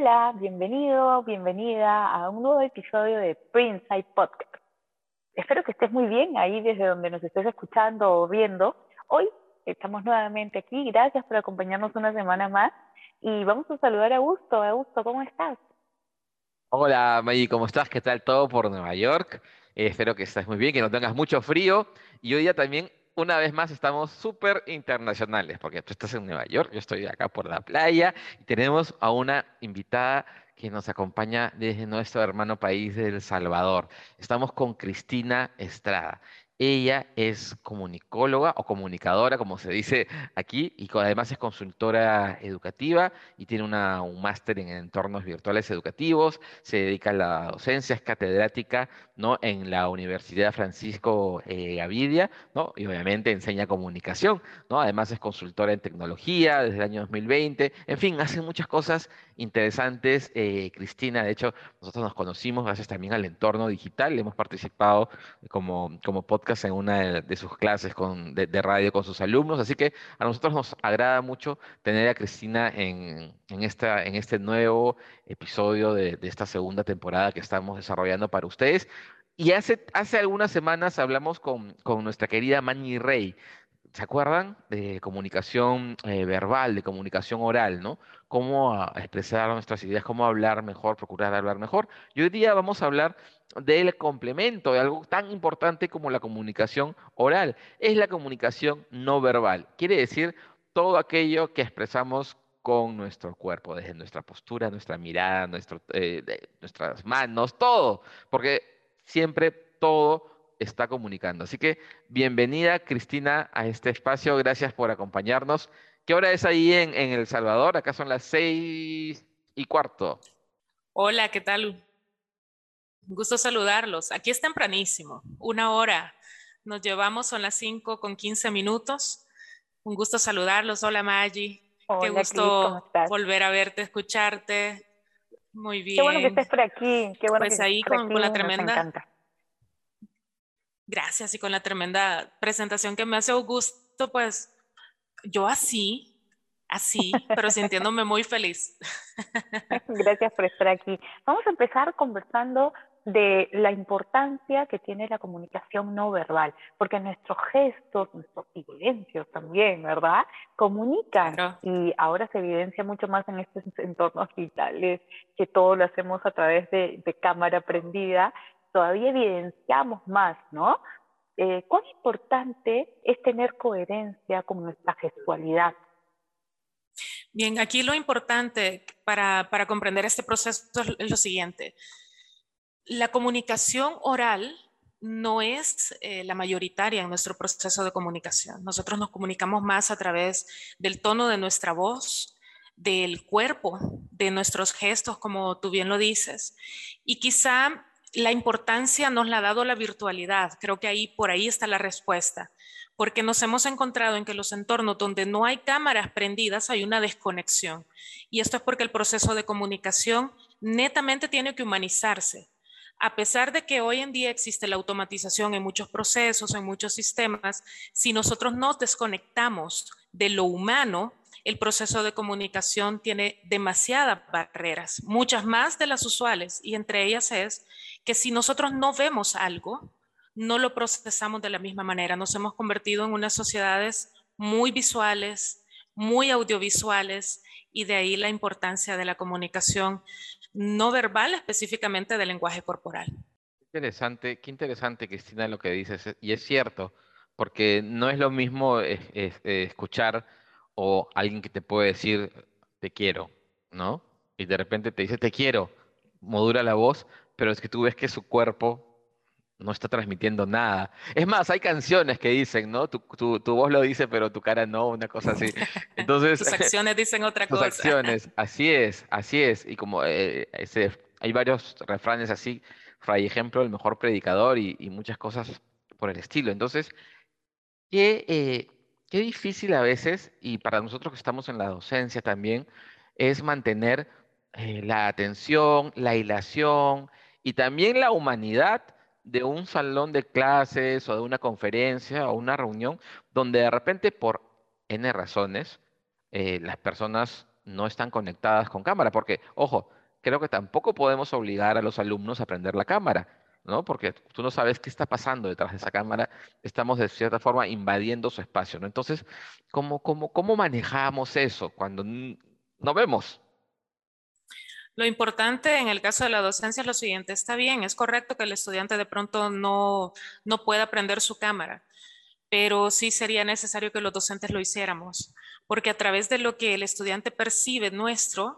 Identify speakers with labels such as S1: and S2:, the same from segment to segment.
S1: Hola, bienvenido, bienvenida a un nuevo episodio de Printside Podcast. Espero que estés muy bien ahí desde donde nos estés escuchando o viendo. Hoy estamos nuevamente aquí. Gracias por acompañarnos una semana más. Y vamos a saludar a Augusto. Augusto, ¿cómo estás?
S2: Hola, Maggie, ¿cómo estás? ¿Qué tal todo por Nueva York? Eh, espero que estés muy bien, que no tengas mucho frío. Y hoy día también, una vez más, estamos súper internacionales, porque tú estás en Nueva York, yo estoy acá por la playa y tenemos a una invitada que nos acompaña desde nuestro hermano país de El Salvador. Estamos con Cristina Estrada. Ella es comunicóloga o comunicadora, como se dice aquí, y además es consultora educativa y tiene una, un máster en entornos virtuales educativos, se dedica a la docencia, es catedrática ¿no? en la Universidad Francisco eh, Gavidia, ¿no? y obviamente enseña comunicación, ¿no? además es consultora en tecnología desde el año 2020, en fin, hace muchas cosas interesantes, eh, Cristina, de hecho, nosotros nos conocimos gracias también al entorno digital, hemos participado como, como podcast en una de, sus clases de, radio con sus alumnos, así que a nosotros nos agrada mucho tener a Cristina en, este nuevo episodio de, esta segunda temporada que estamos desarrollando para ustedes. Y hace, hace algunas semanas hablamos con, nuestra querida Mani Rey, ¿Se acuerdan? De comunicación eh, verbal, de comunicación oral, ¿no? Cómo expresar nuestras ideas, cómo hablar mejor, procurar hablar mejor. Y hoy día vamos a hablar del complemento, de algo tan importante como la comunicación oral. Es la comunicación no verbal. Quiere decir todo aquello que expresamos con nuestro cuerpo, desde nuestra postura, nuestra mirada, eh, nuestras manos, todo. Porque siempre todo está comunicando. Así que bienvenida, Cristina, a este espacio. Gracias por acompañarnos. ¿Qué hora es ahí en, El Salvador? Acá son las seis y cuarto.
S3: Hola, ¿qué tal? Un gusto saludarlos. Aquí es tempranísimo, una hora. Nos llevamos, son las cinco con quince minutos. Un gusto saludarlos. Hola, Maggie. Qué gusto volver a verte, escucharte. Muy bien.
S1: Qué bueno que estés por aquí. Qué bueno
S3: pues ahí con, con, la tremenda Gracias y con la tremenda presentación que me hace Augusto, pues yo así, así, pero sintiéndome muy feliz.
S1: Gracias por estar aquí. Vamos a empezar conversando de la importancia que tiene la comunicación no verbal, porque nuestros gestos, nuestros silencios también, ¿verdad? Comunican y ahora se evidencia mucho más en estos entornos digitales, que todo lo hacemos a través de, de cámara prendida todavía evidenciamos más, ¿no? Eh, ¿Cuán importante es tener coherencia con nuestra gestualidad?
S3: Bien, aquí lo importante para, para comprender este proceso es lo siguiente. La comunicación oral no es eh, la mayoritaria en nuestro proceso de comunicación. Nosotros nos comunicamos más a través del tono de nuestra voz, del cuerpo, de nuestros gestos, como tú bien lo dices. Y quizá la importancia nos la ha dado la virtualidad. Creo que ahí por ahí está la respuesta, porque nos hemos encontrado en que los entornos donde no hay cámaras prendidas hay una desconexión. Y esto es porque el proceso de comunicación netamente tiene que humanizarse. A pesar de que hoy en día existe la automatización en muchos procesos, en muchos sistemas, si nosotros nos desconectamos de lo humano, el proceso de comunicación tiene demasiadas barreras, muchas más de las usuales, y entre ellas es que si nosotros no vemos algo, no lo procesamos de la misma manera. Nos hemos convertido en unas sociedades muy visuales, muy audiovisuales, y de ahí la importancia de la comunicación no verbal, específicamente del lenguaje corporal.
S2: Interesante, qué interesante, Cristina, lo que dices, y es cierto, porque no es lo mismo escuchar o alguien que te puede decir te quiero, ¿no? Y de repente te dice te quiero, modula la voz, pero es que tú ves que su cuerpo no está transmitiendo nada. Es más, hay canciones que dicen, ¿no? Tu, tu, voz lo dice, pero tu cara no, una cosa así. Entonces,
S3: tus acciones dicen otra cosa.
S2: Tus acciones, así es, así es. Y como eh, ese hay varios refranes así, fray ejemplo, el mejor predicador y, muchas cosas por el estilo. Entonces, qué, eh, qué difícil a veces, y para nosotros que estamos en la docencia también, es mantener eh, la atención, la hilación y también la humanidad de un salón de clases o de una conferencia o una reunión donde de repente por N razones eh, las personas no están conectadas con cámara, porque, ojo, creo que tampoco podemos obligar a los alumnos a aprender la cámara, ¿no? Porque tú no sabes qué está pasando detrás de esa cámara, estamos de cierta forma invadiendo su espacio, ¿no? Entonces, ¿cómo, cómo, cómo manejamos eso cuando no vemos?
S3: Lo importante en el caso de la docencia es lo siguiente, está bien, es correcto que el estudiante de pronto no, no pueda aprender su cámara, pero sí sería necesario que los docentes lo hiciéramos, porque a través de lo que el estudiante percibe nuestro,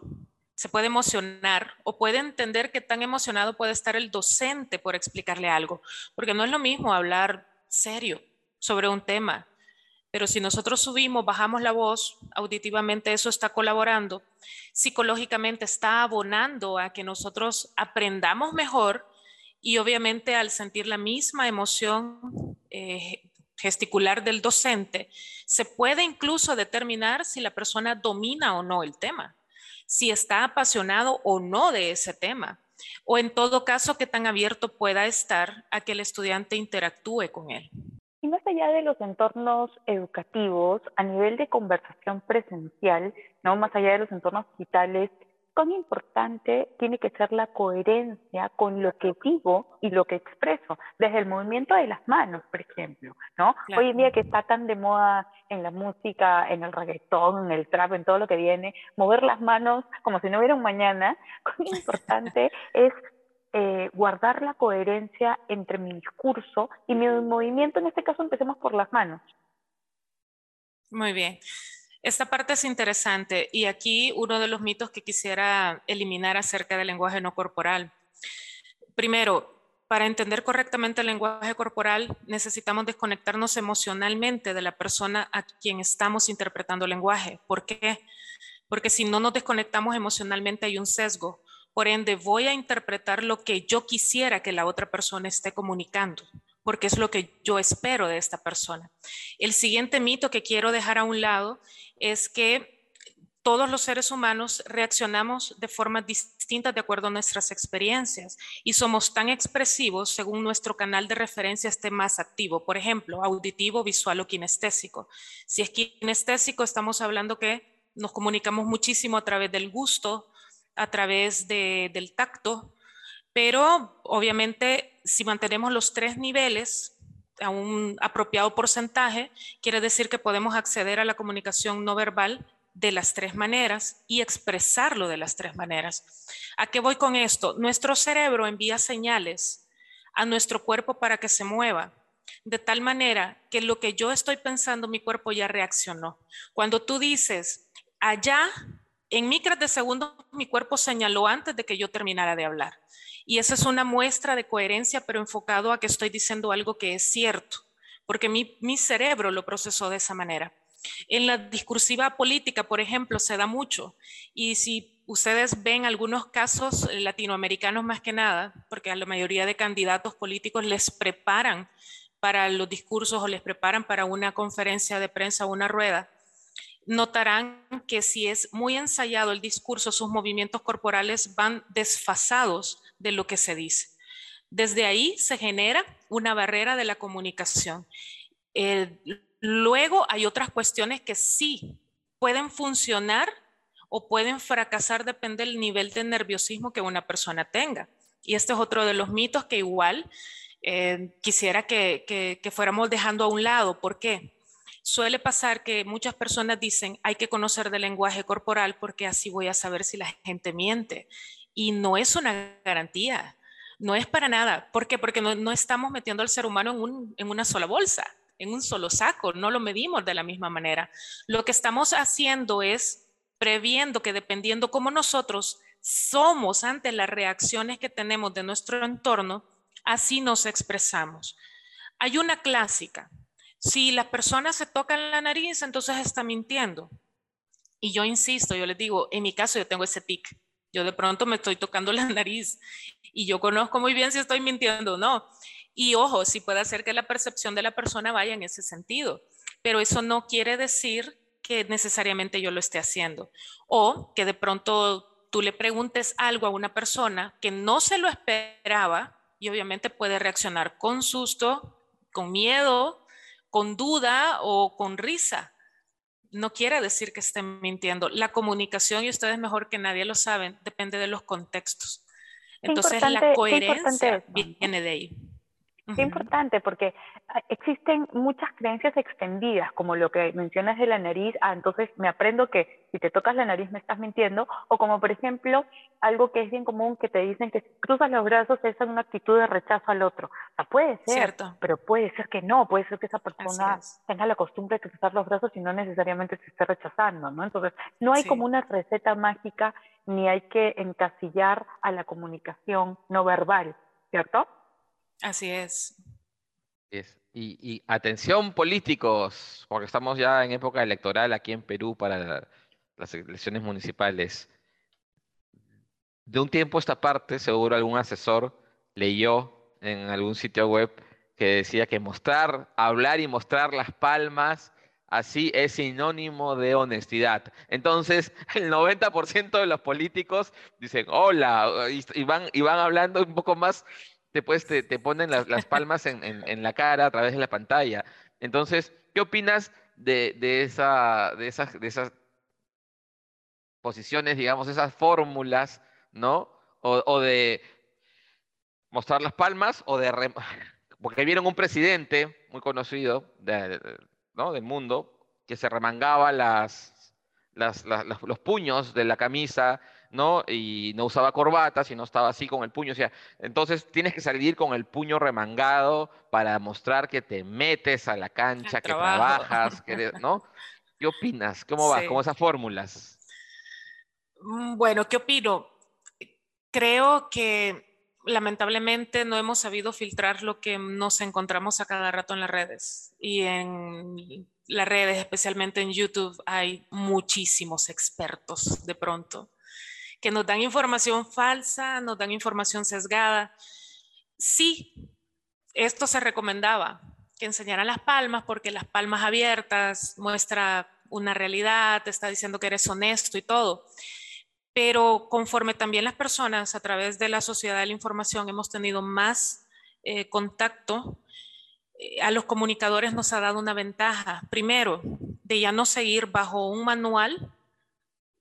S3: se puede emocionar o puede entender que tan emocionado puede estar el docente por explicarle algo, porque no es lo mismo hablar serio sobre un tema pero si nosotros subimos, bajamos la voz, auditivamente eso está colaborando, psicológicamente está abonando a que nosotros aprendamos mejor y obviamente al sentir la misma emoción eh, gesticular del docente, se puede incluso determinar si la persona domina o no el tema, si está apasionado o no de ese tema, o en todo caso qué tan abierto pueda estar a que el estudiante interactúe con él.
S1: Y más allá de los entornos educativos, a nivel de conversación presencial, no más allá de los entornos digitales, cuán importante tiene que ser la coherencia con lo que digo y lo que expreso, desde el movimiento de las manos, por ejemplo, ¿no? Hoy en día que está tan de moda en la música, en el reggaetón, en el trap, en todo lo que viene, mover las manos como si no hubiera un mañana, cuán importante es eh, guardar la coherencia entre mi discurso y mi movimiento, en este caso empecemos por las manos.
S3: Muy bien. Esta parte es interesante y aquí uno de los mitos que quisiera eliminar acerca del lenguaje no corporal. Primero, para entender correctamente el lenguaje corporal necesitamos desconectarnos emocionalmente de la persona a quien estamos interpretando el lenguaje. ¿Por qué? Porque si no nos desconectamos emocionalmente hay un sesgo. Por ende, voy a interpretar lo que yo quisiera que la otra persona esté comunicando, porque es lo que yo espero de esta persona. El siguiente mito que quiero dejar a un lado es que todos los seres humanos reaccionamos de formas distintas de acuerdo a nuestras experiencias y somos tan expresivos según nuestro canal de referencia esté más activo. Por ejemplo, auditivo, visual o kinestésico. Si es kinestésico, estamos hablando que nos comunicamos muchísimo a través del gusto, a través del tacto, pero obviamente si mantenemos los tres niveles a un apropiado porcentaje, quiere decir que podemos acceder a la comunicación no verbal de las tres maneras y expresarlo de las tres maneras. ¿A qué voy con esto? Nuestro cerebro envía señales a nuestro cuerpo para que se mueva, de tal manera que lo que yo estoy pensando, mi cuerpo ya reaccionó. Cuando tú dices, allá en micras de segundos mi cuerpo señaló antes de que yo terminara de hablar. Y esa es una muestra de coherencia, pero enfocado a que estoy diciendo algo que es cierto, porque mi, mi cerebro lo procesó de esa manera. En la discursiva política, por ejemplo, se da mucho. Y si ustedes ven algunos casos latinoamericanos más que nada, porque a la mayoría de candidatos políticos les preparan para los discursos o les preparan para una conferencia de prensa o una rueda, notarán que si es muy ensayado el discurso, sus movimientos corporales van desfasados de lo que se dice. Desde ahí se genera una barrera de la comunicación. luego hay otras cuestiones que sí pueden funcionar o pueden fracasar, depende del nivel de nerviosismo que una persona tenga. Y este es otro de los mitos que igual eh, quisiera que, que fuéramos dejando a un lado. ¿Por qué? Suele pasar que muchas personas dicen, hay que conocer del lenguaje corporal porque así voy a saber si la gente miente. Y no es una garantía, no es para nada. ¿Por qué? Porque no, estamos metiendo al ser humano en, en una sola bolsa, en un solo saco, no lo medimos de la misma manera. Lo que estamos haciendo es previendo que dependiendo cómo nosotros somos ante las reacciones que tenemos de nuestro entorno, así nos expresamos. Hay una clásica si las personas se tocan la nariz, entonces está mintiendo. Y yo insisto, yo les digo, en mi caso yo tengo ese tic. Yo de pronto me estoy tocando la nariz y yo conozco muy bien si estoy mintiendo o no. Y ojo, si puede hacer que la percepción de la persona vaya en ese sentido, pero eso no quiere decir que necesariamente yo lo esté haciendo. O que de pronto tú le preguntes algo a una persona que no se lo esperaba y obviamente puede reaccionar con susto, con miedo, con duda o con risa. No quiere decir que estén mintiendo. La comunicación, y ustedes mejor que nadie lo saben, depende de los contextos. Entonces la coherencia viene de ahí.
S1: Es importante porque ah, existen muchas creencias extendidas, como lo que mencionas de la nariz, ah, entonces me aprendo que si te tocas la nariz me estás mintiendo, o como por ejemplo algo que es bien común que te dicen que si cruzas los brazos es una actitud de rechazo al otro. O sea, puede ser, pero puede ser que no, puede ser que esa persona tenga la costumbre de cruzar los brazos y no necesariamente se esté rechazando, ¿no? Entonces, no hay como una receta mágica ni hay que encasillar a la comunicación no verbal, ¿cierto?
S3: Así es.
S2: Y, atención políticos, porque estamos ya en época electoral aquí en Perú para las elecciones municipales. De un tiempo esta parte, seguro algún asesor leyó en algún sitio web que decía que mostrar, hablar y mostrar las palmas, así es sinónimo de honestidad. Entonces, el 90% de los políticos dicen, hola, y van, y van hablando un poco más después te, te ponen las, palmas en, la cara a través de la pantalla. Entonces, ¿qué opinas de, esa, de, esas, de esas posiciones, digamos, esas fórmulas, ¿no? O, de mostrar las palmas o de... Porque vieron un presidente muy conocido ¿no? del mundo que se remangaba las, los puños de la camisa ¿no? Y no usaba corbata, sino estaba así con el puño. O sea, entonces tienes que salir con el puño remangado para mostrar que te metes a la cancha, que trabajas, ¿no? ¿Qué opinas? ¿Cómo va? ¿Cómo esas fórmulas?
S3: Mm, bueno, ¿qué opino? Creo que lamentablemente no hemos sabido filtrar lo que nos encontramos a cada rato en las redes. Y en las redes, especialmente en YouTube, hay muchísimos expertos de pronto que nos dan información falsa, nos dan información sesgada. Sí, esto se recomendaba, que enseñaran las palmas, porque las palmas abiertas muestra una realidad, te está diciendo que eres honesto y todo. Pero conforme también las personas a través de la sociedad de la información hemos tenido más eh, contacto, eh, a los comunicadores nos ha dado una ventaja. Primero, de ya no seguir bajo un manual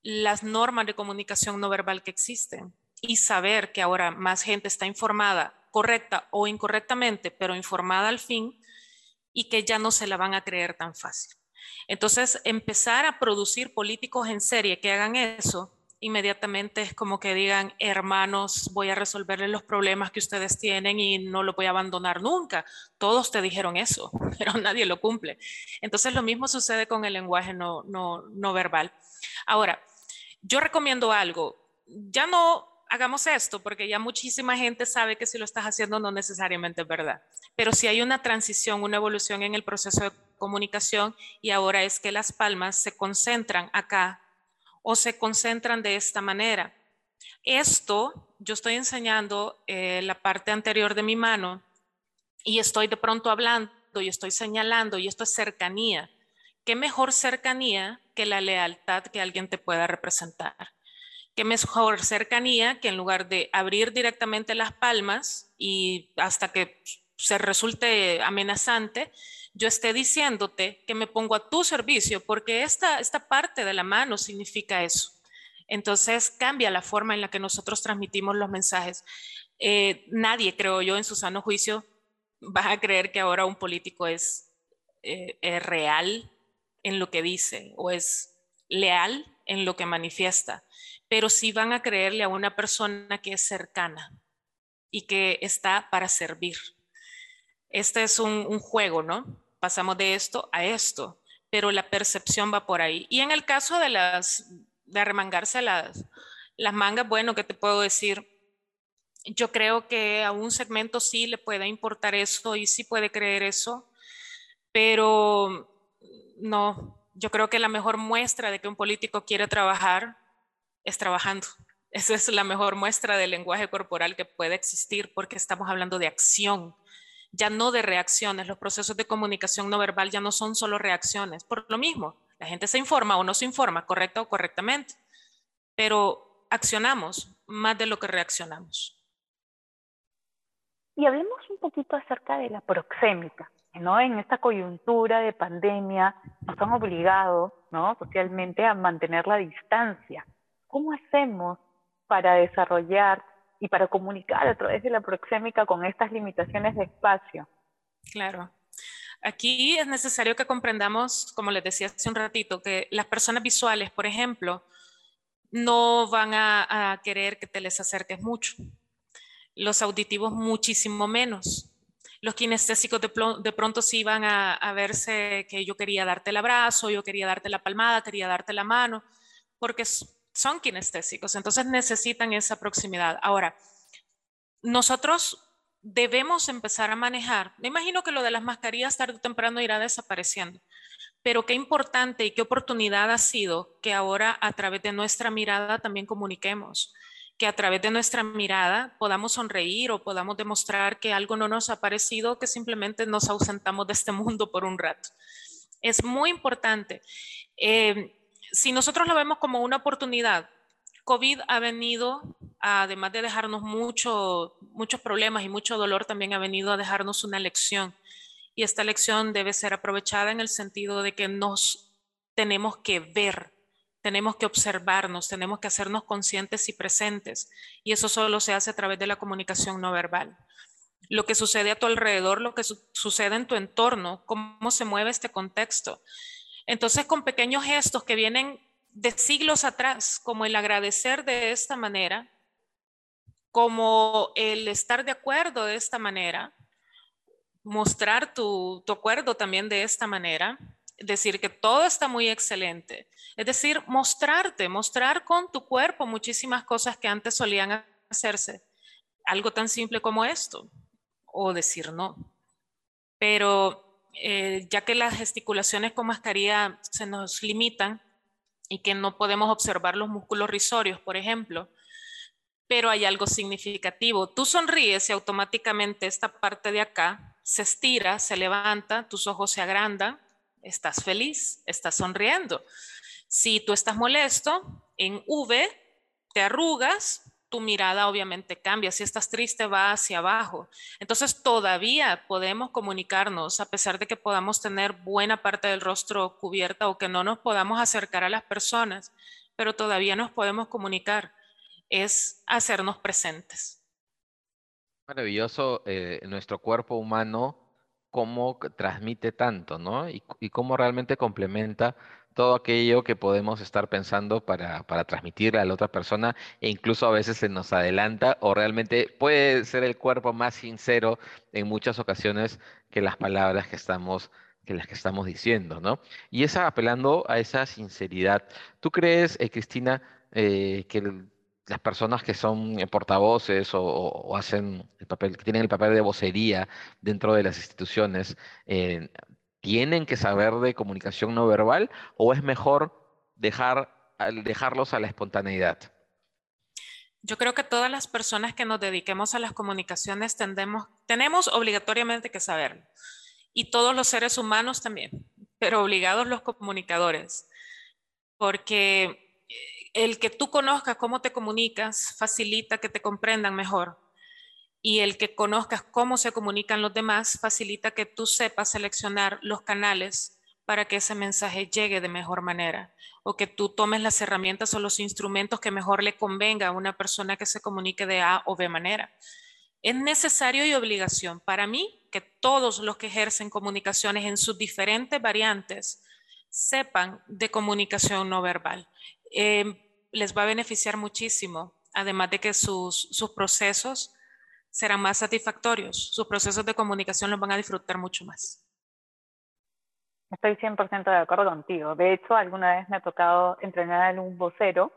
S3: las normas de comunicación no verbal que existen y saber que ahora más gente está informada, correcta o incorrectamente, pero informada al fin y que ya no se la van a creer tan fácil. Entonces, empezar a producir políticos en serie que hagan eso, inmediatamente es como que digan, hermanos, voy a resolverles los problemas que ustedes tienen y no lo voy a abandonar nunca. Todos te dijeron eso, pero nadie lo cumple. Entonces, lo mismo sucede con el lenguaje no, no, no verbal. Ahora, yo recomiendo algo, ya no hagamos esto porque ya muchísima gente sabe que si lo estás haciendo no necesariamente es verdad, pero si hay una transición, una evolución en el proceso de comunicación y ahora es que las palmas se concentran acá o se concentran de esta manera. Esto, yo estoy enseñando eh, la parte anterior de mi mano y estoy de pronto hablando y estoy señalando y esto es cercanía. ¿Qué mejor cercanía que la lealtad que alguien te pueda representar? ¿Qué mejor cercanía que en lugar de abrir directamente las palmas y hasta que se resulte amenazante, yo esté diciéndote que me pongo a tu servicio, porque esta, esta parte de la mano significa eso. Entonces cambia la forma en la que nosotros transmitimos los mensajes. Eh, nadie, creo yo, en su sano juicio, va a creer que ahora un político es, eh, es real en lo que dice o es leal en lo que manifiesta, pero sí van a creerle a una persona que es cercana y que está para servir. Este es un, juego, ¿no? Pasamos de esto a esto, pero la percepción va por ahí. Y en el caso de las, de arremangarse las, las mangas, bueno, ¿qué te puedo decir? Yo creo que a un segmento sí le puede importar eso y sí puede creer eso, pero no, yo creo que la mejor muestra de que un político quiere trabajar es trabajando. Esa es la mejor muestra del lenguaje corporal que puede existir porque estamos hablando de acción, ya no de reacciones. Los procesos de comunicación no verbal ya no son solo reacciones. Por lo mismo, la gente se informa o no se informa, correcta o correctamente, pero accionamos más de lo que reaccionamos.
S1: Y hablemos un poquito acerca de la proxémica. ¿No? En esta coyuntura de pandemia nos han obligado ¿no? socialmente a mantener la distancia. ¿Cómo hacemos para desarrollar y para comunicar a través de la proxémica con estas limitaciones de espacio?
S3: Claro. Aquí es necesario que comprendamos, como les decía hace un ratito, que las personas visuales, por ejemplo, no van a, a querer que te les acerques mucho. Los auditivos muchísimo menos los kinestésicos de, pronto sí iban a, a, verse que yo quería darte el abrazo, yo quería darte la palmada, quería darte la mano, porque son kinestésicos, entonces necesitan esa proximidad. Ahora, nosotros debemos empezar a manejar, me imagino que lo de las mascarillas tarde o temprano irá desapareciendo, pero qué importante y qué oportunidad ha sido que ahora a través de nuestra mirada también comuniquemos que a través de nuestra mirada podamos sonreír o podamos demostrar que algo no nos ha parecido, que simplemente nos ausentamos de este mundo por un rato. Es muy importante. Eh, si nosotros lo vemos como una oportunidad, COVID ha venido, además de dejarnos mucho, muchos problemas y mucho dolor, también ha venido a dejarnos una lección. Y esta lección debe ser aprovechada en el sentido de que nos tenemos que ver tenemos que observarnos, tenemos que hacernos conscientes y presentes. Y eso solo se hace a través de la comunicación no verbal. Lo que sucede a tu alrededor, lo que sucede en tu entorno, cómo se mueve este contexto. Entonces, con pequeños gestos que vienen de siglos atrás, como el agradecer de esta manera, como el estar de acuerdo de esta manera, mostrar tu, tu acuerdo también de esta manera, decir que todo está muy excelente. Es decir, mostrarte, mostrar con tu cuerpo muchísimas cosas que antes solían hacerse. Algo tan simple como esto, o decir no. Pero eh, ya que las gesticulaciones con mascarilla se nos limitan y que no podemos observar los músculos risorios, por ejemplo, pero hay algo significativo. Tú sonríes y automáticamente esta parte de acá se estira, se levanta, tus ojos se agrandan, estás feliz, estás sonriendo. Si tú estás molesto, en V te arrugas, tu mirada obviamente cambia. Si estás triste, va hacia abajo. Entonces todavía podemos comunicarnos a pesar de que podamos tener buena parte del rostro cubierta o que no nos podamos acercar a las personas, pero todavía nos podemos comunicar. Es hacernos presentes.
S2: Maravilloso eh, nuestro cuerpo humano cómo transmite tanto, ¿no? Y, cómo realmente complementa todo aquello que podemos estar pensando para, para transmitirle a la otra persona e incluso a veces se nos adelanta o realmente puede ser el cuerpo más sincero en muchas ocasiones que las palabras que estamos que las que estamos diciendo, ¿no? Y esa apelando a esa sinceridad. ¿Tú crees, eh, Cristina, eh, que el, las personas que son eh, portavoces o, hacen el papel, que tienen el papel de vocería dentro de las instituciones, eh, tienen que saber de comunicación no verbal o es mejor dejar, dejarlos a la espontaneidad?
S3: Yo creo que todas las personas que nos dediquemos a las comunicaciones tendemos, tenemos obligatoriamente que saberlo. Y todos los seres humanos también, pero obligados los comunicadores. Porque el que tú conozcas cómo te comunicas facilita que te comprendan mejor. Y el que conozcas cómo se comunican los demás facilita que tú sepas seleccionar los canales para que ese mensaje llegue de mejor manera o que tú tomes las herramientas o los instrumentos que mejor le convenga a una persona que se comunique de A o B manera. Es necesario y obligación para mí que todos los que ejercen comunicaciones en sus diferentes variantes sepan de comunicación no verbal. Em, les va a beneficiar muchísimo, además de que sus, sus procesos serán más satisfactorios, sus procesos de comunicación los van a disfrutar mucho más.
S1: Estoy 100% de acuerdo contigo. De hecho, alguna vez me ha tocado entrenar a un vocero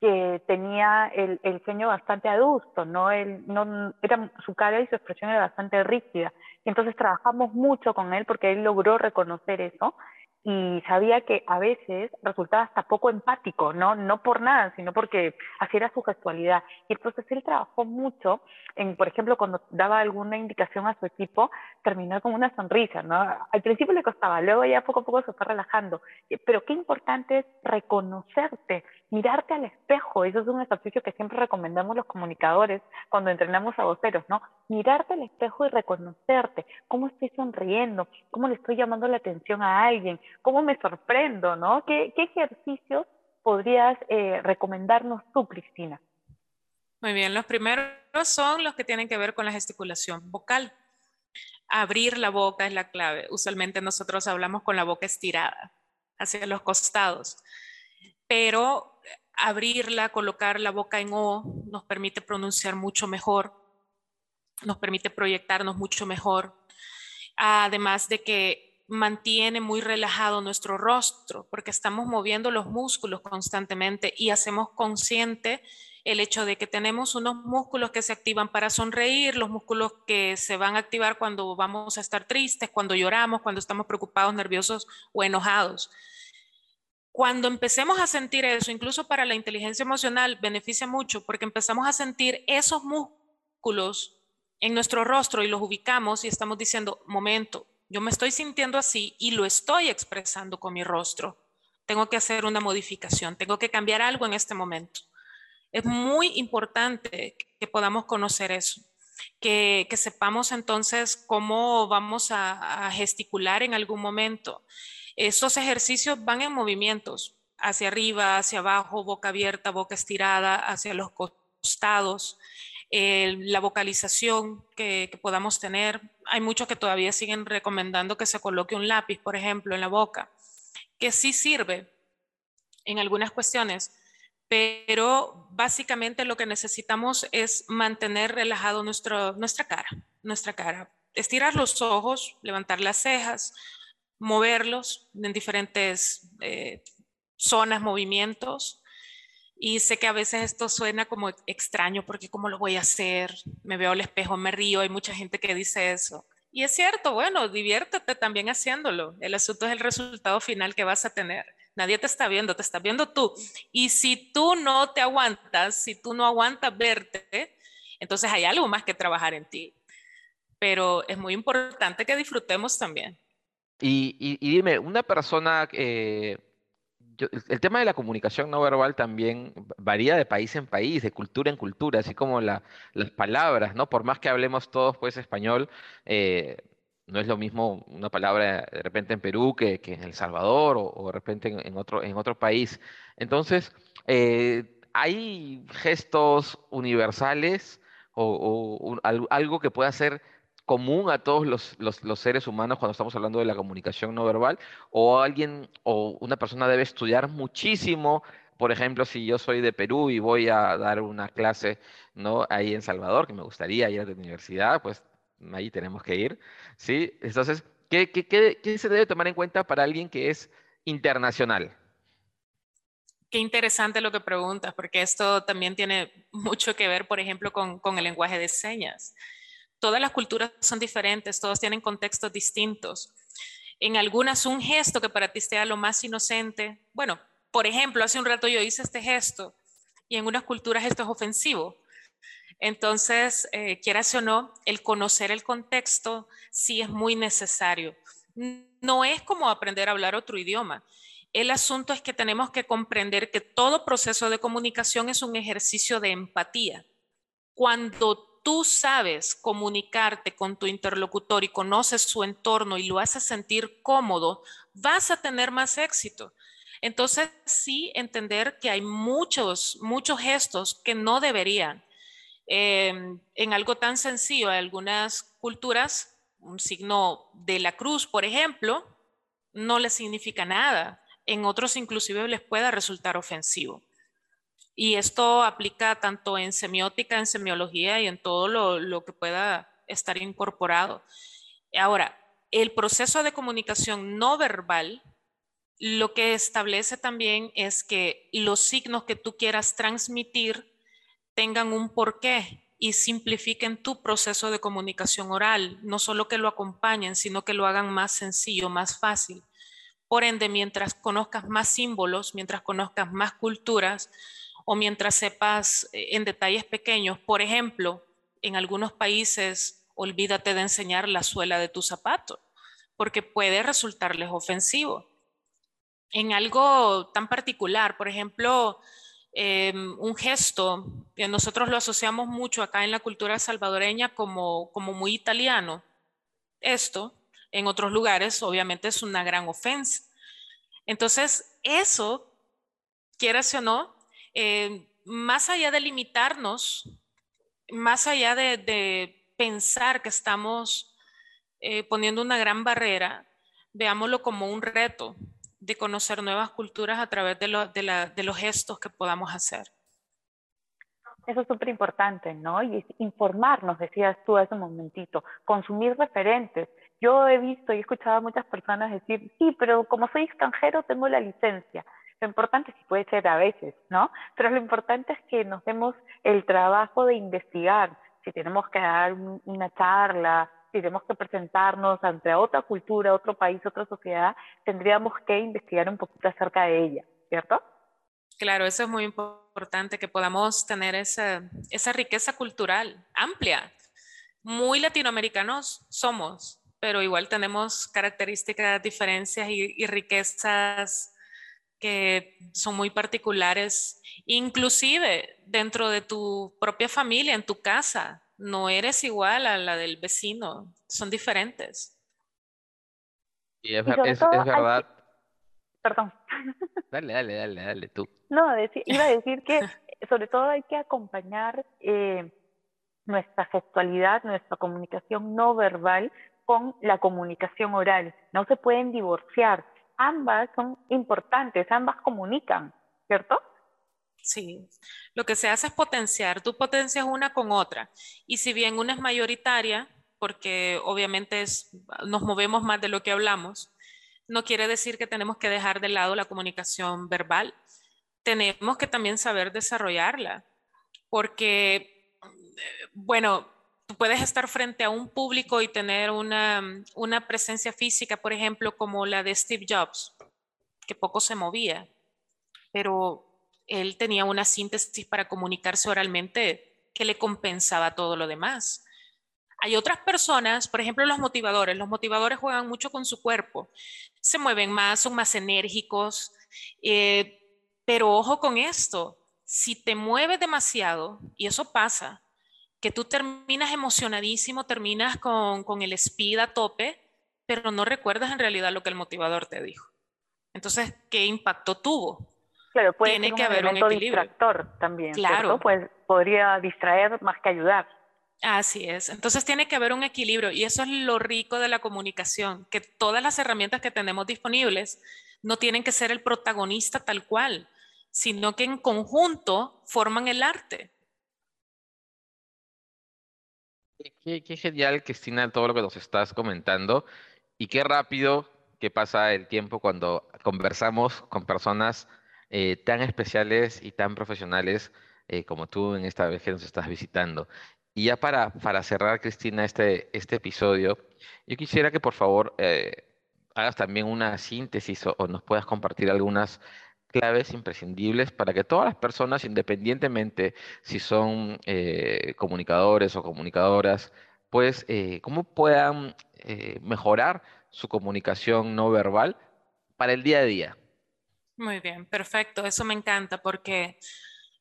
S1: que tenía el, el ceño bastante adusto, ¿no? Él, no era, su cara y su expresión era bastante rígida. Y entonces trabajamos mucho con él porque él logró reconocer eso y sabía que a veces resultaba hasta poco empático, ¿no? No por nada, sino porque así era su gestualidad. Y entonces él trabajó mucho en, por ejemplo, cuando daba alguna indicación a su equipo, terminar con una sonrisa, ¿no? Al principio le costaba, luego ya poco a poco se fue relajando. Pero qué importante es reconocerte, mirarte al espejo. Eso es un ejercicio que siempre recomendamos los comunicadores cuando entrenamos a voceros, ¿no? Mirarte al espejo y reconocerte. ¿Cómo estoy sonriendo? ¿Cómo le estoy llamando la atención a alguien? cómo me sorprendo, ¿no? ¿Qué, ejercicios podrías eh, recomendarnos tú, Cristina?
S3: Muy bien, los primeros son los que tienen que ver con la gesticulación vocal. Abrir la boca es la clave. Usualmente nosotros hablamos con la boca estirada hacia los costados, pero abrirla, colocar la boca en O nos permite pronunciar mucho mejor, nos permite proyectarnos mucho mejor. Además de que mantiene muy relajado nuestro rostro porque estamos moviendo los músculos constantemente y hacemos consciente el hecho de que tenemos unos músculos que se activan para sonreír, los músculos que se van a activar cuando vamos a estar tristes, cuando lloramos, cuando estamos preocupados, nerviosos o enojados. Cuando empecemos a sentir eso, incluso para la inteligencia emocional, beneficia mucho porque empezamos a sentir esos músculos en nuestro rostro y los ubicamos y estamos diciendo, momento, yo me estoy sintiendo así y lo estoy expresando con mi rostro. Tengo que hacer una modificación, tengo que cambiar algo en este momento. Es muy importante que podamos conocer eso, que, sepamos entonces cómo vamos a, gesticular en algún momento. Estos ejercicios van en movimientos, hacia arriba, hacia abajo, boca abierta, boca estirada, hacia los costados. La vocalización que, podamos tener. Hay muchos que todavía siguen recomendando que se coloque un lápiz, por ejemplo, en la boca, que sí sirve en algunas cuestiones, pero básicamente lo que necesitamos es mantener relajado nuestro, nuestra cara, nuestra cara. Estirar los ojos, levantar las cejas, moverlos en diferentes eh, zonas, movimientos, y sé que a veces esto suena como extraño porque cómo lo voy a hacer, me veo al espejo, me río, hay mucha gente que dice eso. Y es cierto, bueno, diviértete también haciéndolo. El asunto es el resultado final que vas a tener. Nadie te está viendo, te estás viendo tú. Y si tú no te aguantas, si tú no aguantas verte, entonces hay algo más que trabajar en ti. Pero es muy importante que disfrutemos también.
S2: Y, dime, una persona eh, el tema de la comunicación no verbal también varía de país en país, de cultura en cultura, así como las palabras, ¿no? Por más que hablemos todos pues español, eh, no es lo mismo una palabra de repente en Perú que, en El Salvador o, de repente en, otro, en otro país. Entonces, eh, hay gestos universales o, algo que pueda ser común a todos los, seres humanos cuando estamos hablando de la comunicación no verbal, o alguien o una persona debe estudiar muchísimo. Por ejemplo, si yo soy de Perú y voy a dar una clase ¿no? ahí en Salvador, que me gustaría ir a la universidad, pues ahí tenemos que ir. ¿sí? Entonces, ¿qué, qué, se debe tomar en cuenta para alguien que es internacional?
S3: Qué interesante lo que preguntas, porque esto también tiene mucho que ver, por ejemplo, con, con el lenguaje de señas todas las culturas son diferentes, todos tienen contextos distintos. En algunas un gesto que para ti sea lo más inocente, bueno, por ejemplo, hace un rato yo hice este gesto y en unas culturas esto es ofensivo. Entonces, eh, quieras o no, el conocer el contexto sí es muy necesario. No es como aprender a hablar otro idioma. El asunto es que tenemos que comprender que todo proceso de comunicación es un ejercicio de empatía. Cuando tú sabes comunicarte con tu interlocutor y conoces su entorno y lo haces sentir cómodo, vas a tener más éxito. Entonces, sí entender que hay muchos, muchos gestos que no deberían. Em, en algo tan sencillo, en algunas culturas, un signo de la cruz, por ejemplo, no les significa nada. En otros inclusive les pueda resultar ofensivo. Y esto aplica tanto en semiótica, en semiología y en todo lo, que pueda estar incorporado. Ahora, el proceso de comunicación no verbal lo que establece también es que los signos que tú quieras transmitir tengan un porqué y simplifiquen tu proceso de comunicación oral, no solo que lo acompañen, sino que lo hagan más sencillo, más fácil. Por ende, mientras conozcas más símbolos, mientras conozcas más culturas o mientras sepas eh, en detalles pequeños, por ejemplo, en algunos países, olvídate de enseñar la suela de tu zapato, porque puede resultarles ofensivo. En algo tan particular, por ejemplo, em, un gesto que nosotros lo asociamos mucho acá en la cultura salvadoreña como, como muy italiano. Esto, en otros lugares, obviamente es una gran ofensa. Entonces, eso, quieras o no, em, más allá de limitarnos más allá de, pensar que estamos eh, poniendo una gran barrera, veámoslo como un reto de conocer nuevas culturas a través de, los gestos que podamos hacer.
S1: Eso es súper importante, ¿no? Y informarnos, decías tú hace un momentito, consumir referentes. Yo he visto y he escuchado a muchas personas decir, sí, pero como soy extranjero tengo la licencia. Lo importante sí puede ser a veces, ¿no? Pero lo importante es que nos demos el trabajo de investigar. Si tenemos que dar una charla, si tenemos que presentarnos ante otra cultura, otro país, otra sociedad, tendríamos que investigar un poquito acerca de ella, ¿cierto?
S3: Claro, eso es muy importante, que podamos tener esa, esa riqueza cultural amplia. Muy latinoamericanos somos, pero igual tenemos características, diferencias y, y riquezas que son muy particulares, inclusive dentro de tu propia familia, en tu casa. No eres igual a la del vecino, son diferentes.
S2: Y es, verdad.
S1: Perdón.
S2: Dale, dale, dale, dale tú.
S1: No, iba a decir que sobre todo hay que acompañar eh, nuestra gestualidad, nuestra comunicación no verbal con la comunicación oral. No se pueden divorciar ambas son importantes, ambas comunican, ¿cierto?
S3: Sí, lo que se hace es potenciar, tú potencias una con otra. Y si bien una es mayoritaria, porque obviamente nos movemos más de lo que hablamos, no quiere decir que tenemos que dejar de lado la comunicación verbal. Tenemos que también saber desarrollarla, porque, bueno, tú puedes estar frente a un público y tener una, una presencia física, por ejemplo, como la de Steve Jobs, que poco se movía, pero él tenía una síntesis para comunicarse oralmente que le compensaba todo lo demás. Hay otras personas, por ejemplo, los motivadores. Los motivadores juegan mucho con su cuerpo, se mueven más, son más enérgicos, eh, pero ojo con esto, si te mueves demasiado, y eso pasa, que tú terminas emocionadísimo, terminas con, con el speed a tope, pero no recuerdas en realidad lo que el motivador te dijo. Entonces, ¿qué impacto tuvo?
S1: Claro, puede Tiene que haber un equilibrio. distractor también. Claro. Pues podría distraer más que ayudar.
S3: Así es. Entonces tiene que haber un equilibrio y eso es lo rico de la comunicación, que todas las herramientas que tenemos disponibles no tienen que ser el protagonista tal cual, sino que en conjunto forman el arte.
S2: Qué, genial, Cristina, todo lo que nos estás comentando y qué rápido que pasa el tiempo cuando conversamos con personas eh, tan especiales y tan profesionales eh, como tú en esta vez que nos estás visitando. Y ya para, para cerrar, Cristina, este, este episodio, yo quisiera que por favor eh, hagas también una síntesis o, nos puedas compartir algunas claves imprescindibles para que todas las personas, independientemente si son eh, comunicadores o comunicadoras, pues eh, cómo puedan eh, mejorar su comunicación no verbal para el día a día.
S3: Muy bien, perfecto, eso me encanta porque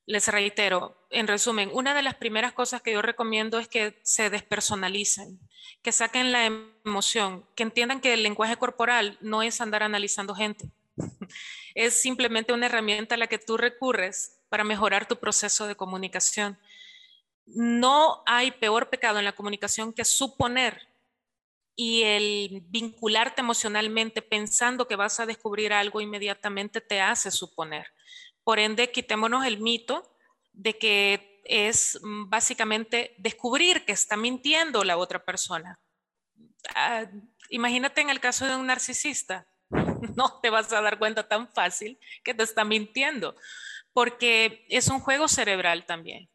S3: les reitero, en resumen, una de las primeras cosas que yo recomiendo es que se despersonalicen, que saquen la emoción, que entiendan que el lenguaje corporal no es andar analizando gente es simplemente una herramienta a la que tú recurres para mejorar tu proceso de comunicación. No hay peor pecado en la comunicación que suponer y el vincularte emocionalmente pensando que vas a descubrir algo inmediatamente te hace suponer. Por ende, quitémonos el mito de que es mm, básicamente descubrir que está mintiendo la otra persona. Ah, imagínate en el caso de un narcisista no te vas a dar cuenta tan fácil que te está mintiendo, porque es un juego cerebral también.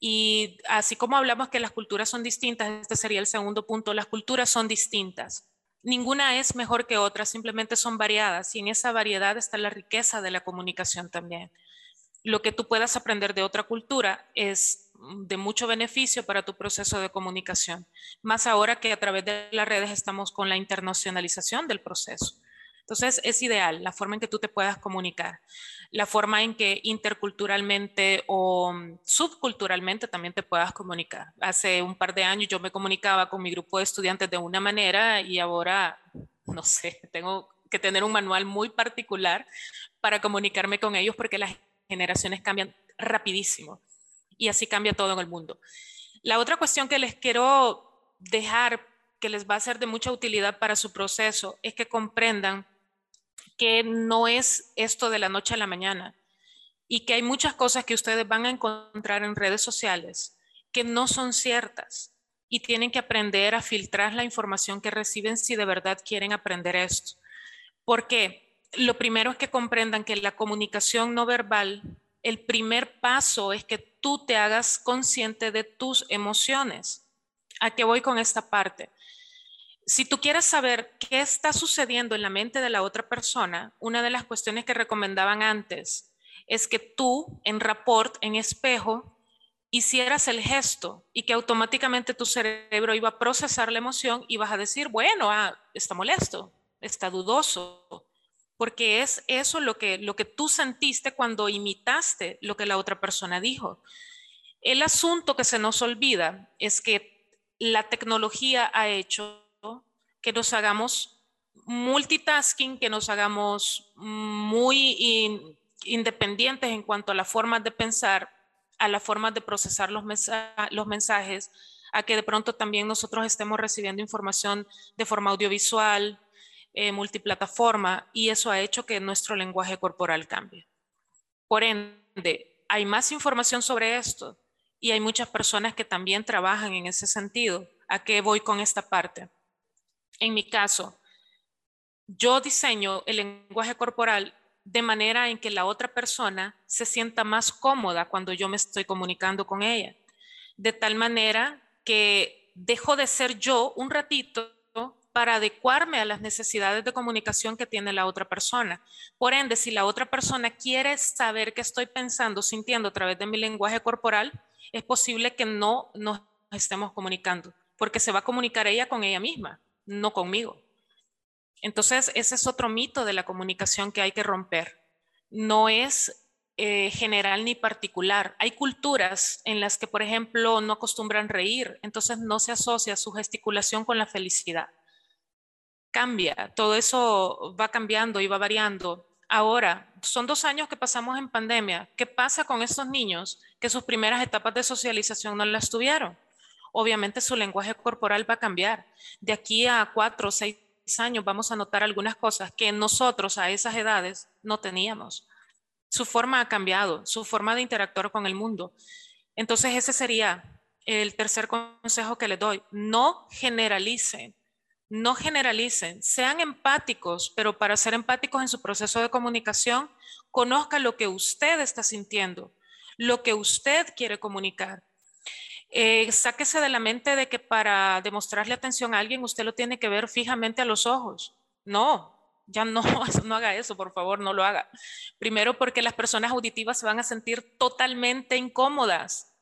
S3: Y así como hablamos que las culturas son distintas, este sería el segundo punto, las culturas son distintas. Ninguna es mejor que otra, simplemente son variadas y en esa variedad está la riqueza de la comunicación también. Lo que tú puedas aprender de otra cultura es de mucho beneficio para tu proceso de comunicación, más ahora que a través de las redes estamos con la internacionalización del proceso. Entonces es ideal la forma en que tú te puedas comunicar, la forma en que interculturalmente o subculturalmente también te puedas comunicar. Hace un par de años yo me comunicaba con mi grupo de estudiantes de una manera y ahora, no sé, tengo que tener un manual muy particular para comunicarme con ellos porque las generaciones cambian rapidísimo y así cambia todo en el mundo. La otra cuestión que les quiero dejar que les va a ser de mucha utilidad para su proceso es que comprendan que no es esto de la noche a la mañana y que hay muchas cosas que ustedes van a encontrar en redes sociales que no son ciertas y tienen que aprender a filtrar la información que reciben si de verdad quieren aprender esto. Porque lo primero es que comprendan que la comunicación no verbal, el primer paso es que tú te hagas consciente de tus emociones. ¿A qué voy con esta parte? Si tú quieres saber qué está sucediendo en la mente de la otra persona, una de las cuestiones que recomendaban antes es que tú en rapport, en espejo, hicieras el gesto y que automáticamente tu cerebro iba a procesar la emoción y vas a decir, bueno, ah, está molesto, está dudoso, porque es eso lo que, lo que tú sentiste cuando imitaste lo que la otra persona dijo. El asunto que se nos olvida es que la tecnología ha hecho que nos hagamos multitasking, que nos hagamos muy independientes en cuanto a la forma de pensar, a la forma de procesar los, los mensajes, a que de pronto también nosotros estemos recibiendo información de forma audiovisual, eh, multiplataforma, y eso ha hecho que nuestro lenguaje corporal cambie. Por ende, hay más información sobre esto y hay muchas personas que también trabajan en ese sentido. ¿A qué voy con esta parte? En mi caso, yo diseño el lenguaje corporal de manera en que la otra persona se sienta más cómoda cuando yo me estoy comunicando con ella. De tal manera que dejo de ser yo un ratito para adecuarme a las necesidades de comunicación que tiene la otra persona. Por ende, si la otra persona quiere saber qué estoy pensando, sintiendo a través de mi lenguaje corporal, es posible que no nos estemos comunicando, porque se va a comunicar ella con ella misma no conmigo. Entonces, ese es otro mito de la comunicación que hay que romper. No es eh, general ni particular. Hay culturas en las que, por ejemplo, no acostumbran reír, entonces no se asocia su gesticulación con la felicidad. Cambia, todo eso va cambiando y va variando. Ahora, son dos años que pasamos en pandemia. ¿Qué pasa con estos niños que sus primeras etapas de socialización no las tuvieron? Obviamente su lenguaje corporal va a cambiar. De aquí a cuatro o seis años vamos a notar algunas cosas que nosotros a esas edades no teníamos. Su forma ha cambiado, su forma de interactuar con el mundo. Entonces ese sería el tercer consejo que les doy. No generalicen, no generalicen, sean empáticos, pero para ser empáticos en su proceso de comunicación, conozca lo que usted está sintiendo, lo que usted quiere comunicar eh, sáquese de la mente de que para demostrarle atención a alguien usted lo tiene que ver fijamente a los ojos. No, ya no, no haga eso, por favor, no lo haga. Primero porque las personas auditivas se van a sentir totalmente incómodas.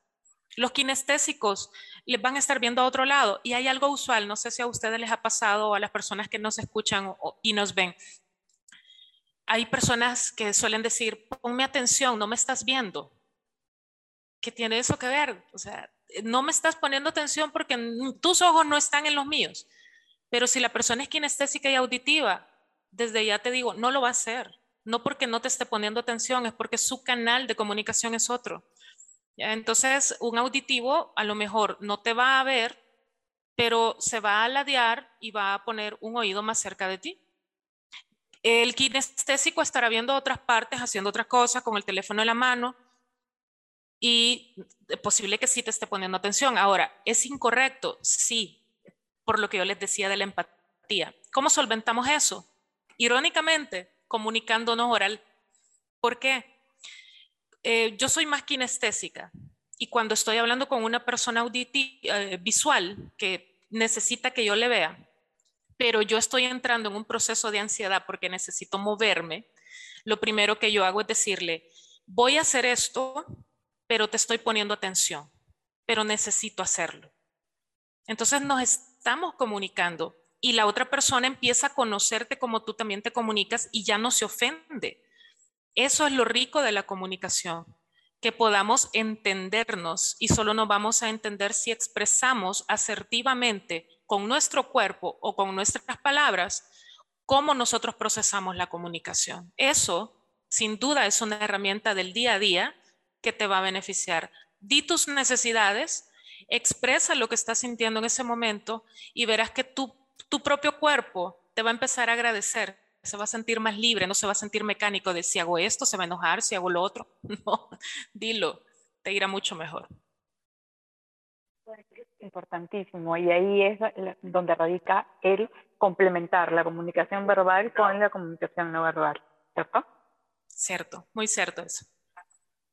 S3: Los kinestésicos les van a estar viendo a otro lado y hay algo usual, no sé si a ustedes les ha pasado o a las personas que nos escuchan y nos ven. Hay personas que suelen decir, ponme atención, no me estás viendo. ¿Qué tiene eso que ver? O sea, no me estás poniendo atención porque tus ojos no están en los míos. Pero si la persona es kinestésica y auditiva, desde ya te digo, no lo va a hacer. No porque no te esté poniendo atención, es porque su canal de comunicación es otro. Entonces, un auditivo a lo mejor no te va a ver, pero se va a ladear y va a poner un oído más cerca de ti. El kinestésico estará viendo otras partes, haciendo otras cosas, con el teléfono en la mano, y posible que sí te esté poniendo atención. Ahora, ¿es incorrecto? Sí, por lo que yo les decía de la empatía. ¿Cómo solventamos eso? Irónicamente, comunicándonos oral. ¿Por qué? Eh, yo soy más kinestésica y cuando estoy hablando con una persona eh, visual que necesita que yo le vea, pero yo estoy entrando en un proceso de ansiedad porque necesito moverme, lo primero que yo hago es decirle, voy a hacer esto, pero te estoy poniendo atención, pero necesito hacerlo. Entonces nos estamos comunicando y la otra persona empieza a conocerte como tú también te comunicas y ya no se ofende. Eso es lo rico de la comunicación, que podamos entendernos y solo nos vamos a entender si expresamos asertivamente con nuestro cuerpo o con nuestras palabras cómo nosotros procesamos la comunicación. Eso, sin duda, es una herramienta del día a día que te va a beneficiar. Di tus necesidades, expresa lo que estás sintiendo en ese momento y verás que tu, tu propio cuerpo te va a empezar a agradecer, se va a sentir más libre, no se va a sentir mecánico de si hago esto, se va a enojar, si hago lo otro. No, dilo, te irá mucho mejor.
S1: Importantísimo, y ahí es donde radica el complementar la comunicación verbal con la comunicación no verbal, ¿cierto?
S3: Cierto, muy cierto eso.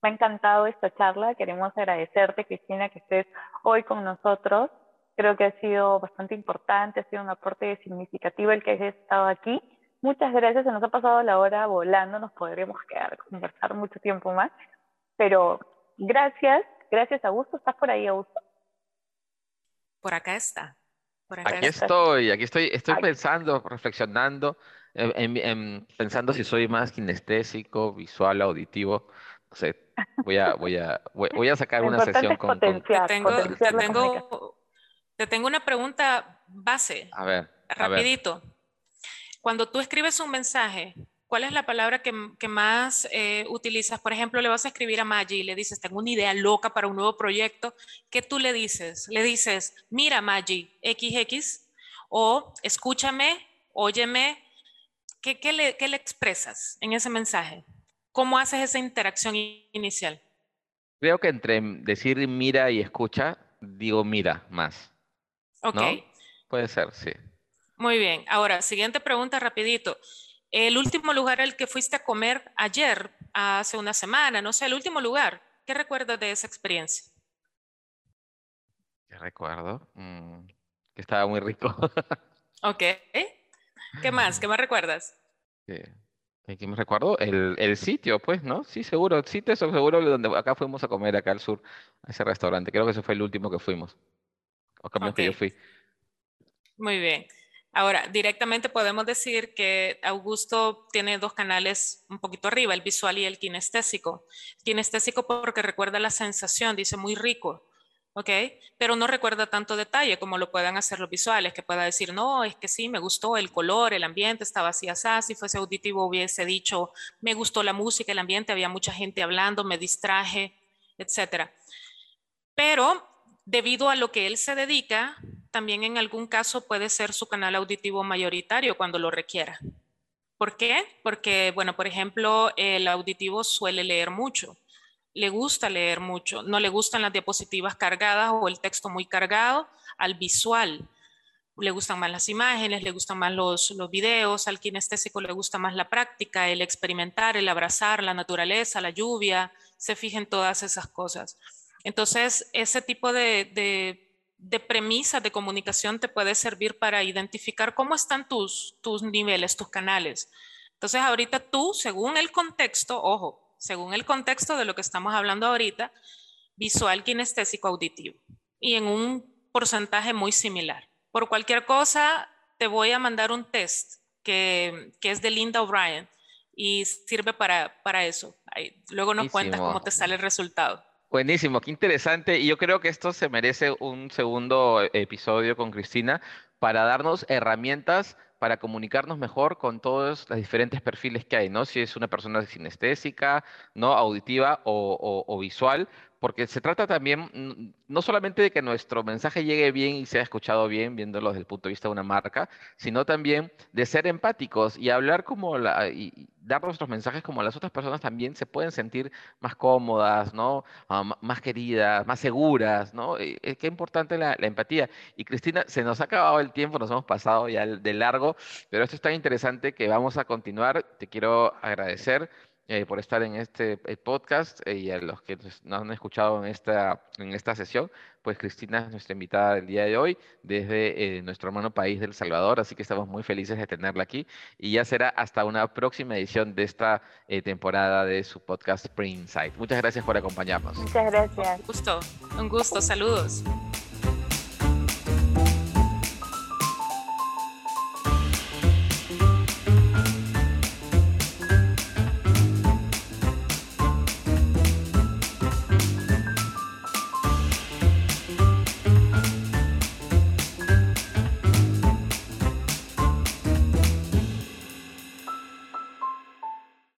S1: Me ha encantado esta charla. Queremos agradecerte, Cristina, que estés hoy con nosotros. Creo que ha sido bastante importante, ha sido un aporte significativo el que hayas estado aquí. Muchas gracias, se nos ha pasado la hora volando, nos podríamos quedar conversar mucho tiempo más. Pero gracias, gracias Augusto. ¿Estás por ahí, Augusto?
S3: Por acá está.
S2: aquí estoy, aquí estoy, estoy pensando, reflexionando, pensando si soy más kinestésico, visual, auditivo. No sé, voy a, voy a, voy, a sacar una sesión con,
S3: Te, tengo, te, tengo, una pregunta base.
S2: A ver.
S3: Rapidito. Cuando tú escribes un mensaje, ¿cuál es la palabra que, más eh, utilizas? Por ejemplo, le vas a escribir a Maggie y le dices, tengo una idea loca para un nuevo proyecto. ¿Qué tú le dices? Le dices, mira Maggie, XX, o escúchame, óyeme. ¿Qué, qué, le, ¿Qué le expresas en ese mensaje? ¿Cómo haces esa interacción inicial?
S2: Creo que entre decir mira y escucha, digo mira más.
S3: Ok.
S2: Puede ser, sí.
S3: Muy bien. Ahora, siguiente pregunta rapidito. El último lugar al que fuiste a comer ayer, hace una semana, no sé, el último lugar, ¿qué recuerdas de esa experiencia?
S2: ¿Qué recuerdo? Mm, que estaba muy rico.
S3: ok. ¿Qué más? ¿Qué más recuerdas?
S2: Sí. ¿Qué me recuerdo? El, sitio, pues, ¿no? Sí, seguro. Sitio, seguro, donde acá fuimos a comer, acá al sur, a ese restaurante. Creo que ese fue el último que fuimos. O camino que yo fui.
S3: Muy bien. Ahora, directamente podemos decir que Augusto tiene dos canales un poquito arriba, el visual y el kinestésico. Kinestésico porque recuerda la sensación, dice muy rico. ¿Ok? Pero no recuerda tanto detalle como lo puedan hacer los visuales, que pueda decir, no, es que sí, me gustó el color, el ambiente estaba así, así, si fuese auditivo hubiese dicho, me gustó la música, el ambiente, había mucha gente hablando, me distraje, etc. Pero debido a lo que él se dedica, también en algún caso puede ser su canal auditivo mayoritario cuando lo requiera. ¿Por qué? Porque, bueno, por ejemplo, el auditivo suele leer mucho le gusta leer mucho, no le gustan las diapositivas cargadas o el texto muy cargado, al visual. Le gustan más las imágenes, le gustan más los, los videos, al kinestésico le gusta más la práctica, el experimentar, el abrazar la naturaleza, la lluvia, se fijen todas esas cosas. Entonces, ese tipo de, de, de premisas de comunicación te puede servir para identificar cómo están tus, tus niveles, tus canales. Entonces, ahorita tú, según el contexto, ojo, según el contexto de lo que estamos hablando ahorita, visual, kinestésico, auditivo. Y en un porcentaje muy similar. Por cualquier cosa, te voy a mandar un test que, es de Linda O'Brien y sirve para, para eso. luego nos cuentas cómo te sale el resultado.
S2: Buenísimo, qué interesante. Y yo creo que esto se merece un segundo episodio con Cristina para darnos herramientas para comunicarnos mejor con todos los diferentes perfiles que hay, ¿no? Si es una persona sinestésica, ¿no? Auditiva o, visual, porque se trata también no solamente de que nuestro mensaje llegue bien y sea escuchado bien, viéndolo desde el punto de vista de una marca, sino también de ser empáticos y hablar como la, y dar nuestros mensajes como las otras personas también se pueden sentir más cómodas, ¿no? Ah, más queridas, más seguras, ¿no? Eh, qué importante la, la, empatía. Y Cristina, se nos ha acabado el tiempo, nos hemos pasado ya de largo, pero esto es tan interesante que vamos a continuar. Te quiero agradecer eh, por estar en este podcast y a los que nos han escuchado en esta, en esta sesión. Pues Cristina es nuestra invitada del día de hoy desde nuestro hermano país del Salvador, así que estamos muy felices de tenerla aquí y ya será hasta una próxima edición de esta temporada de su podcast Spring Insight. Muchas gracias por acompañarnos.
S1: Muchas gracias.
S3: Un gusto, un gusto, saludos.